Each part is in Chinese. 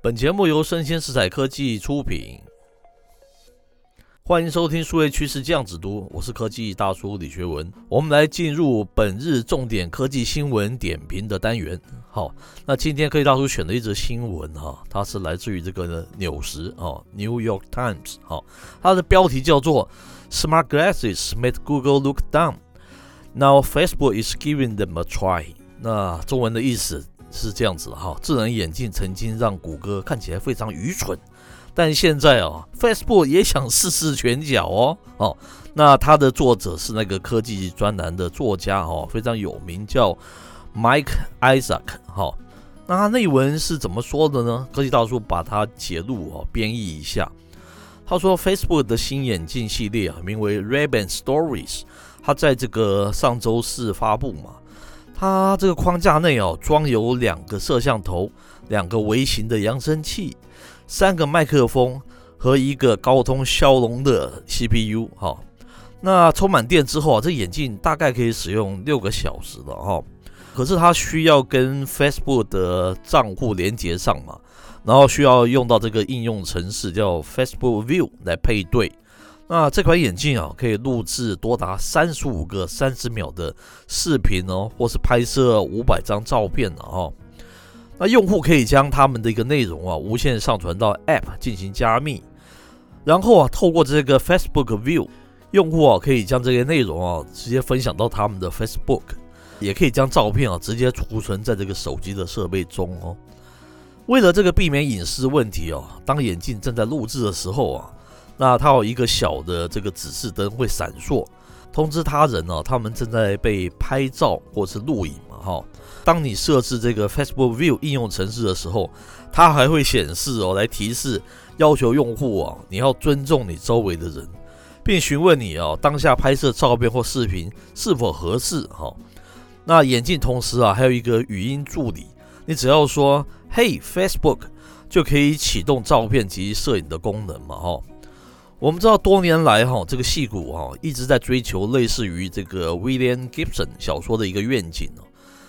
本节目由生鲜食材科技出品，欢迎收听数位趋势酱子读，我是科技大叔李学文。我们来进入本日重点科技新闻点评的单元。好，那今天科技大叔选了一则新闻哈，它是来自于这个纽时啊，New York Times。好，它的标题叫做 “Smart Glasses Made Google Look Dumb”。Now Facebook is giving them a try。那中文的意思是这样子哈，智能眼镜曾经让谷歌看起来非常愚蠢，但现在啊，Facebook 也想试试拳脚哦。哦，那它的作者是那个科技专栏的作家哦，非常有名，叫 Mike Isaac。哈，那他内文是怎么说的呢？科技大叔把它截录哦，编译一下。他说，Facebook 的新眼镜系列啊，名为 Ray-Ban Stories。它在这个上周四发布嘛，它这个框架内哦装有两个摄像头、两个微型的扬声器、三个麦克风和一个高通骁龙的 CPU 哈。那充满电之后啊，这眼镜大概可以使用六个小时了哈。可是它需要跟 Facebook 的账户连接上嘛，然后需要用到这个应用程式叫 Facebook View 来配对。那这款眼镜啊，可以录制多达三十五个三十秒的视频哦，或是拍摄五百张照片的哦。那用户可以将他们的一个内容啊，无限上传到 App 进行加密，然后啊，透过这个 Facebook View，用户啊可以将这些内容啊直接分享到他们的 Facebook，也可以将照片啊直接储存在这个手机的设备中哦。为了这个避免隐私问题哦，当眼镜正在录制的时候啊。那它有一个小的这个指示灯会闪烁，通知他人哦，他们正在被拍照或是录影嘛，哈。当你设置这个 Facebook View 应用程式的时候，它还会显示哦，来提示要求用户啊，你要尊重你周围的人，并询问你哦，当下拍摄照片或视频是否合适，哈。那眼镜同时啊，还有一个语音助理，你只要说 “Hey Facebook”，就可以启动照片及摄影的功能嘛，哈。我们知道多年来哈，这个戏骨哈一直在追求类似于这个 William Gibson 小说的一个愿景哦，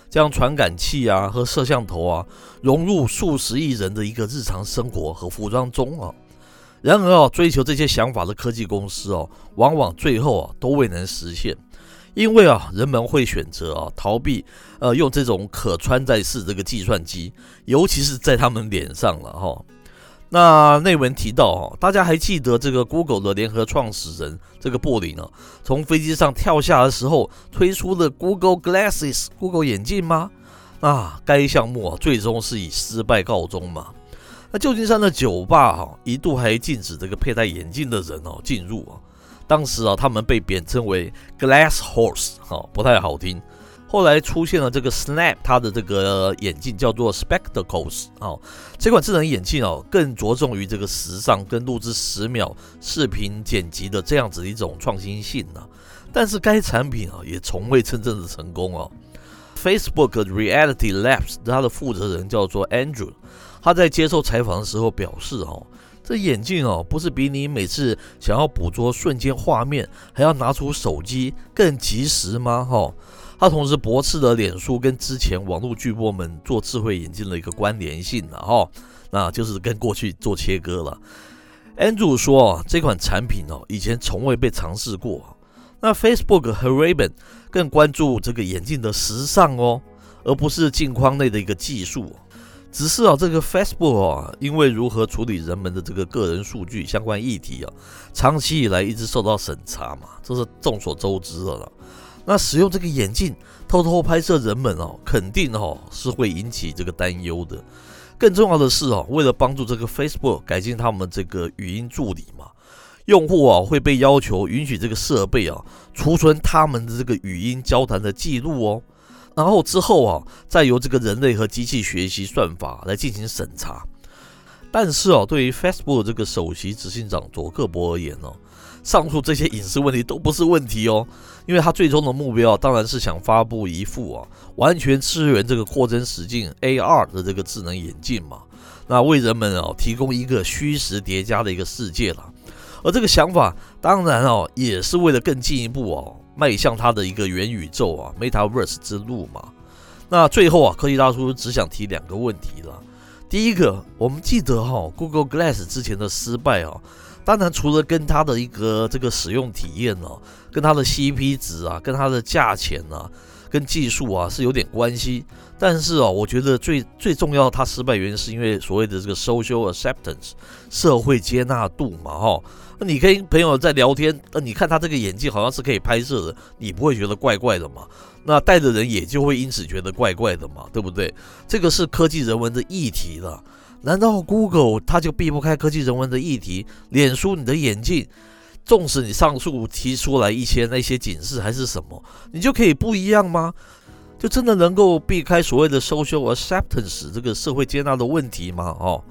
将传感器啊和摄像头啊融入数十亿人的一个日常生活和服装中啊。然而啊，追求这些想法的科技公司哦，往往最后啊都未能实现，因为啊人们会选择啊逃避呃用这种可穿戴式这个计算机，尤其是在他们脸上了哈。那内文提到哦，大家还记得这个 Google 的联合创始人这个布林呢，从飞机上跳下的时候推出的 Google Glasses Google 眼镜吗？啊，该项目啊最终是以失败告终嘛。那旧金山的酒吧哈一度还禁止这个佩戴眼镜的人哦进入啊，当时啊他们被贬称为 Glass Horse 哈，不太好听。后来出现了这个 Snap，它的这个眼镜叫做 Spectacles 哦，这款智能眼镜哦更着重于这个时尚跟录制十秒视频剪辑的这样子一种创新性呢。但是该产品啊也从未真正的成功哦。Facebook Reality Labs 它的负责人叫做 Andrew，他在接受采访的时候表示哦，这眼镜哦不是比你每次想要捕捉瞬间画面还要拿出手机更及时吗？哈。他同时驳斥了脸书跟之前网络巨擘们做智慧眼镜的一个关联性了哈，那就是跟过去做切割了。Andrew 说，这款产品哦，以前从未被尝试过。那 Facebook 和 Ray-Ban 更关注这个眼镜的时尚哦，而不是镜框内的一个技术。只是啊，这个 Facebook 啊，因为如何处理人们的这个个人数据相关议题啊，长期以来一直受到审查嘛，这是众所周知的了。那使用这个眼镜偷偷拍摄人们哦，肯定哦是会引起这个担忧的。更重要的是哦，为了帮助这个 Facebook 改进他们这个语音助理嘛，用户啊会被要求允许这个设备啊储存他们的这个语音交谈的记录哦，然后之后啊再由这个人类和机器学习算法来进行审查。但是哦，对于 Facebook 这个首席执行长佐克伯而言哦。上述这些隐私问题都不是问题哦，因为他最终的目标当然是想发布一副啊完全支援这个扩增实境 AR 的这个智能眼镜嘛，那为人们啊提供一个虚实叠加的一个世界了。而这个想法当然哦也是为了更进一步哦迈向他的一个元宇宙啊 Metaverse 之路嘛。那最后啊科技大叔只想提两个问题了。第一个，我们记得哈、哦，Google Glass 之前的失败哦，当然除了跟它的一个这个使用体验哦，跟它的 CP 值啊，跟它的价钱啊，跟技术啊是有点关系。但是哦，我觉得最最重要，它失败原因是因为所谓的这个 social acceptance 社会接纳度嘛，哈。那你跟朋友在聊天，呃，你看他这个眼镜好像是可以拍摄的，你不会觉得怪怪的嘛？那戴的人也就会因此觉得怪怪的嘛，对不对？这个是科技人文的议题了。难道 Google 它就避不开科技人文的议题？脸书你的眼镜，纵使你上述提出来一些那些警示还是什么，你就可以不一样吗？就真的能够避开所谓的 social acceptance 这个社会接纳的问题吗？哦，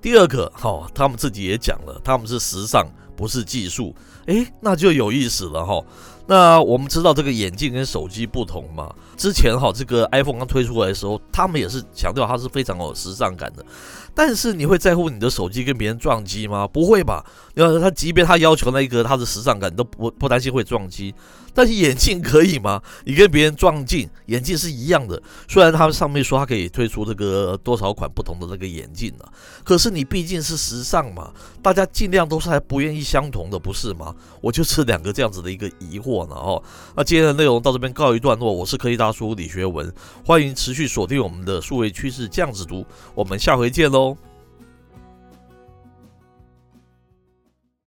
第二个，哦，他们自己也讲了，他们是时尚，不是技术，诶，那就有意思了哈、哦。那我们知道这个眼镜跟手机不同嘛？之前哈，这个 iPhone 刚推出来的时候，他们也是强调它是非常有时尚感的。但是你会在乎你的手机跟别人撞击吗？不会吧？因为他即便他要求那个他的时尚感，都不不担心会撞击。但是眼镜可以吗？你跟别人撞镜，眼镜是一样的。虽然他们上面说它可以推出这个多少款不同的那个眼镜呢，可是你毕竟是时尚嘛，大家尽量都是还不愿意相同的，不是吗？我就是两个这样子的一个疑惑呢。哦，那今天的内容到这边告一段落，我是科技大叔李学文，欢迎持续锁定我们的数位趋势这样子读，我们下回见喽。